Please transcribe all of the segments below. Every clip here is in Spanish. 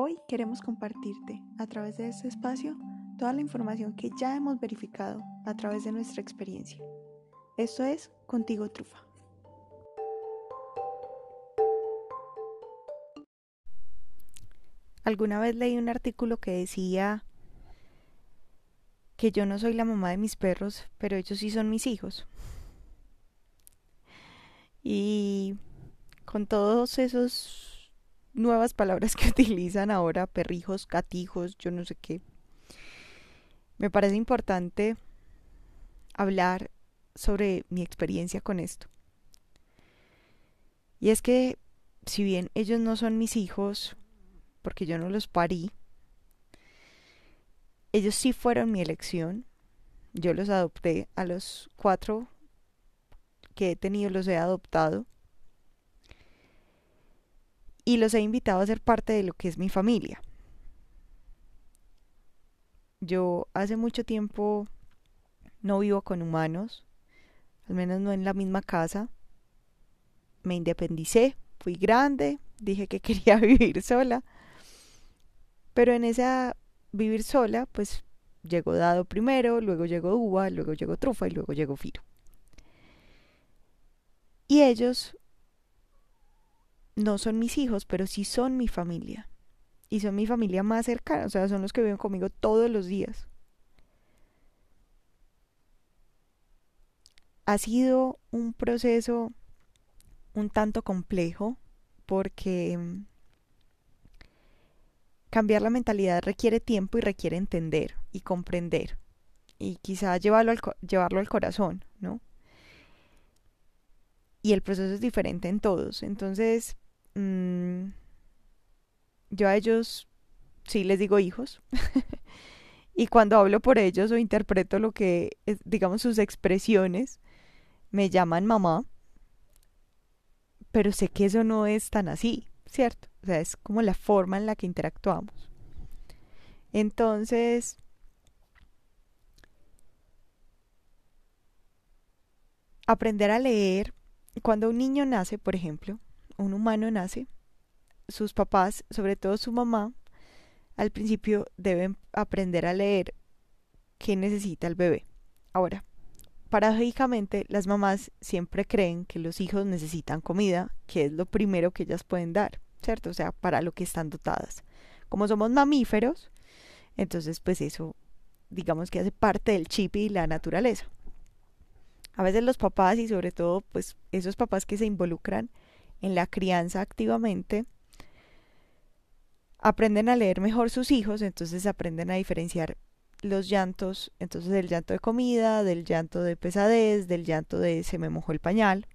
Hoy queremos compartirte a través de este espacio toda la información que ya hemos verificado a través de nuestra experiencia. Esto es Contigo Trufa. Alguna vez leí un artículo que decía que yo no soy la mamá de mis perros, pero ellos sí son mis hijos. Y con todos esos nuevas palabras que utilizan ahora, perrijos, gatijos, yo no sé qué, me parece importante hablar sobre mi experiencia con esto. Y es que si bien ellos no son mis hijos, porque yo no los parí. Ellos sí fueron mi elección. Yo los adopté a los cuatro que he tenido, los he adoptado. Y los he invitado a ser parte de lo que es mi familia. Yo hace mucho tiempo no vivo con humanos, al menos no en la misma casa. Me independicé, fui grande, dije que quería vivir sola pero en esa vivir sola, pues llegó Dado primero, luego llegó Uva, luego llegó Trufa y luego llegó Firo. Y ellos no son mis hijos, pero sí son mi familia. Y son mi familia más cercana, o sea, son los que viven conmigo todos los días. Ha sido un proceso un tanto complejo porque mm, Cambiar la mentalidad requiere tiempo y requiere entender y comprender y quizá llevarlo al, llevarlo al corazón, ¿no? Y el proceso es diferente en todos. Entonces, mm, yo a ellos sí les digo hijos. y cuando hablo por ellos o interpreto lo que, digamos, sus expresiones, me llaman mamá. Pero sé que eso no es tan así. ¿cierto? O sea, es como la forma en la que interactuamos. Entonces, aprender a leer, cuando un niño nace, por ejemplo, un humano nace, sus papás, sobre todo su mamá, al principio deben aprender a leer qué necesita el bebé. Ahora, paradójicamente, las mamás siempre creen que los hijos necesitan comida, que es lo primero que ellas pueden dar, ¿cierto? O sea, para lo que están dotadas. Como somos mamíferos, entonces pues eso, digamos que hace parte del chip y la naturaleza. A veces los papás y sobre todo pues esos papás que se involucran en la crianza activamente, aprenden a leer mejor sus hijos, entonces aprenden a diferenciar los llantos, entonces del llanto de comida, del llanto de pesadez, del llanto de se me mojó el pañal.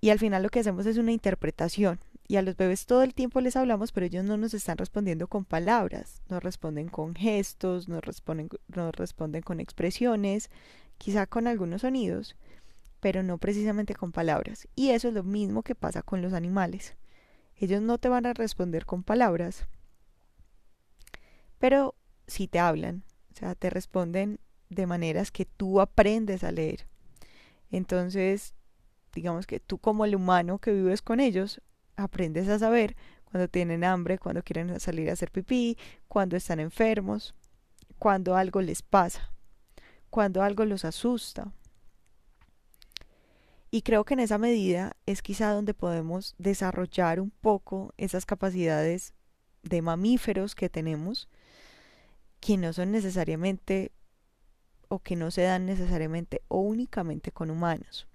Y al final lo que hacemos es una interpretación. Y a los bebés todo el tiempo les hablamos, pero ellos no nos están respondiendo con palabras, nos responden con gestos, nos responden, nos responden con expresiones, quizá con algunos sonidos, pero no precisamente con palabras. Y eso es lo mismo que pasa con los animales. Ellos no te van a responder con palabras, pero si te hablan, o sea, te responden de maneras que tú aprendes a leer. Entonces, digamos que tú como el humano que vives con ellos, aprendes a saber cuando tienen hambre, cuando quieren salir a hacer pipí, cuando están enfermos, cuando algo les pasa, cuando algo los asusta. Y creo que en esa medida es quizá donde podemos desarrollar un poco esas capacidades de mamíferos que tenemos que no son necesariamente o que no se dan necesariamente o únicamente con humanos.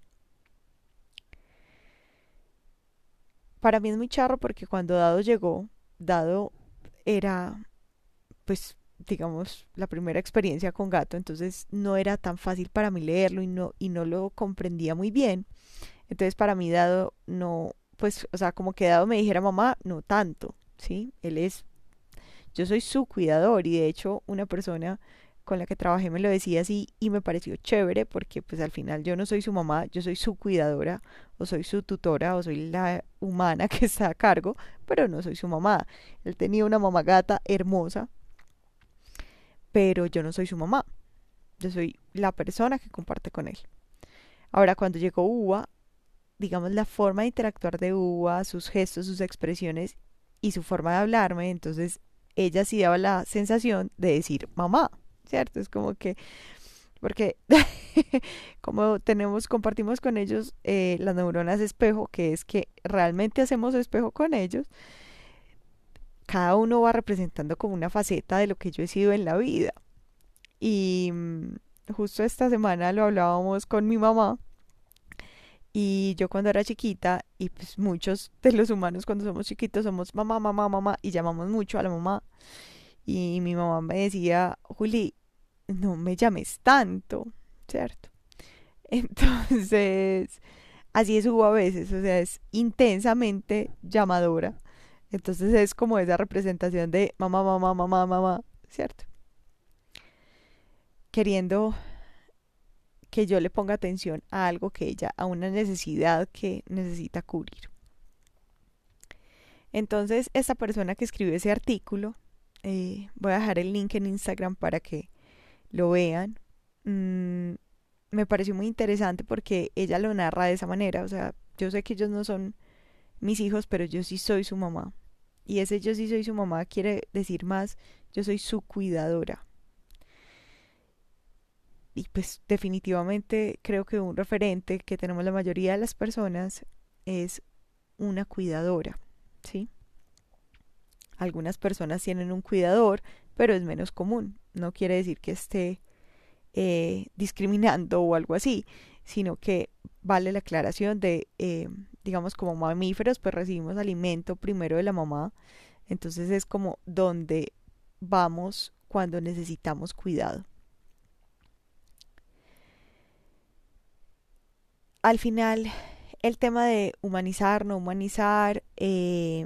Para mí es muy charro porque cuando Dado llegó, Dado era, pues, digamos, la primera experiencia con gato, entonces no era tan fácil para mí leerlo y no, y no lo comprendía muy bien. Entonces para mí Dado no, pues, o sea, como que Dado me dijera mamá, no tanto, ¿sí? Él es yo soy su cuidador y de hecho una persona con la que trabajé me lo decía así y me pareció chévere porque pues al final yo no soy su mamá, yo soy su cuidadora o soy su tutora o soy la humana que está a cargo, pero no soy su mamá. Él tenía una mamá gata hermosa, pero yo no soy su mamá. Yo soy la persona que comparte con él. Ahora cuando llegó Uva, digamos la forma de interactuar de Uva, sus gestos, sus expresiones y su forma de hablarme, entonces ella sí daba la sensación de decir mamá, ¿cierto? Es como que, porque como tenemos, compartimos con ellos eh, las neuronas espejo, que es que realmente hacemos espejo con ellos, cada uno va representando como una faceta de lo que yo he sido en la vida. Y mm, justo esta semana lo hablábamos con mi mamá. Y yo cuando era chiquita, y pues muchos de los humanos cuando somos chiquitos somos mamá, mamá, mamá, y llamamos mucho a la mamá. Y mi mamá me decía, Juli, no me llames tanto, ¿cierto? Entonces, así es Hugo a veces, o sea, es intensamente llamadora. Entonces es como esa representación de mamá, mamá, mamá, mamá, ¿cierto? Queriendo que yo le ponga atención a algo que ella, a una necesidad que necesita cubrir. Entonces, esta persona que escribió ese artículo, eh, voy a dejar el link en Instagram para que lo vean. Mm, me pareció muy interesante porque ella lo narra de esa manera. O sea, yo sé que ellos no son mis hijos, pero yo sí soy su mamá. Y ese yo sí soy su mamá quiere decir más, yo soy su cuidadora. Y pues definitivamente creo que un referente que tenemos la mayoría de las personas es una cuidadora, ¿sí? Algunas personas tienen un cuidador, pero es menos común. No quiere decir que esté eh, discriminando o algo así, sino que vale la aclaración de, eh, digamos, como mamíferos, pues recibimos alimento primero de la mamá, entonces es como donde vamos cuando necesitamos cuidado. Al final, el tema de humanizar, no humanizar, eh,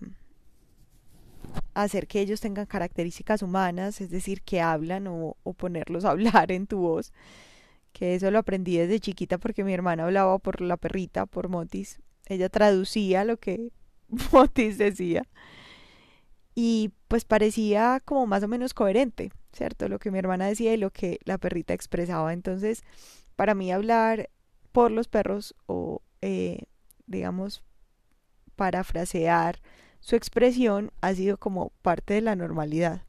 hacer que ellos tengan características humanas, es decir, que hablan o, ponerlos a hablar en tu voz, que eso lo aprendí desde chiquita porque mi hermana hablaba por la perrita, por Motis, ella traducía lo que Motis decía y pues parecía como más o menos coherente, ¿cierto? Lo que mi hermana decía y lo que la perrita expresaba. Entonces, para mí hablar por los perros o, eh, digamos, parafrasear su expresión ha sido como parte de la normalidad.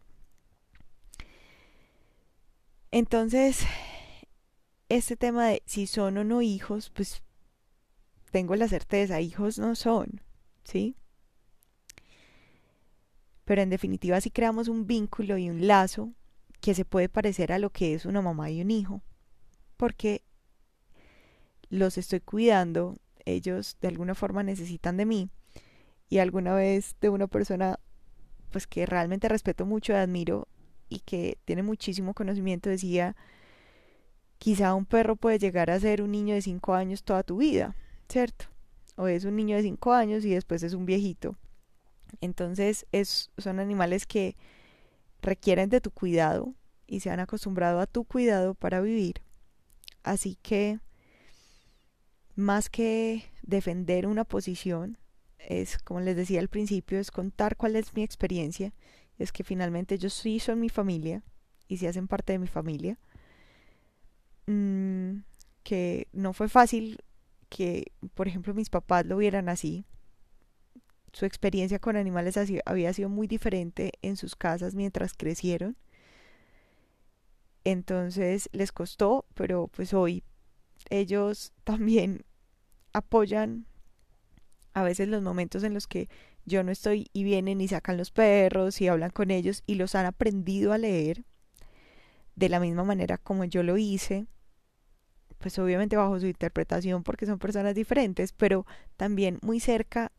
Entonces, este tema de si son o no hijos, pues tengo la certeza, hijos no son, ¿sí? Pero en definitiva si creamos un vínculo y un lazo que se puede parecer a lo que es una mamá y un hijo, porque los estoy cuidando, ellos de alguna forma necesitan de mí y alguna vez de una persona pues que realmente respeto mucho admiro y que tiene muchísimo conocimiento decía quizá un perro puede llegar a ser un niño de 5 años toda tu vida, ¿cierto? O es un niño de 5 años y después es un viejito. Entonces es, son animales que requieren de tu cuidado y se han acostumbrado a tu cuidado para vivir. Así que más que defender una posición, es, como les decía al principio, es contar cuál es mi experiencia. Es que finalmente ellos sí son mi familia y sí hacen parte de mi familia. Mm, que no fue fácil que, por ejemplo, mis papás lo vieran así. Su experiencia con animales había sido muy diferente en sus casas mientras crecieron. Entonces les costó, pero pues hoy ellos también apoyan a veces los momentos en los que yo no estoy y vienen y sacan los perros y hablan con ellos y los han aprendido a leer de la misma manera como yo lo hice, pues obviamente bajo su interpretación porque son personas diferentes, pero también muy cerca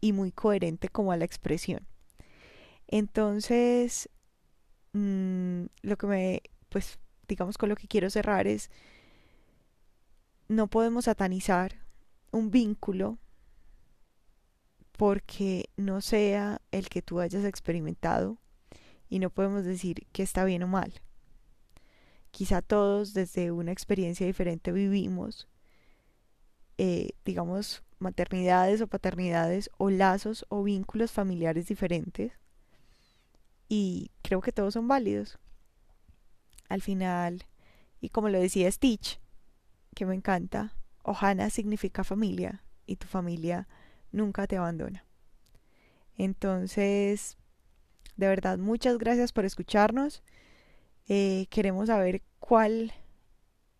y muy coherente como a la expresión. Entonces, mmm, lo que me, pues digamos con lo que quiero cerrar es, no podemos satanizar un vínculo porque no sea el que tú hayas experimentado y no podemos decir que está bien o mal. Quizá todos desde una experiencia diferente vivimos, eh, digamos, maternidades o paternidades o lazos o vínculos familiares diferentes y creo que todos son válidos. Al final, y como lo decía Stitch, que me encanta, Ohana significa familia y tu familia nunca te abandona. Entonces, de verdad, muchas gracias por escucharnos. Eh, queremos saber cuál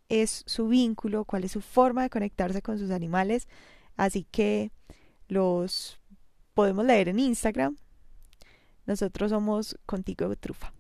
es su vínculo, cuál es su forma de conectarse con sus animales. Así que los podemos leer en Instagram. Nosotros somos Contigo Trufa.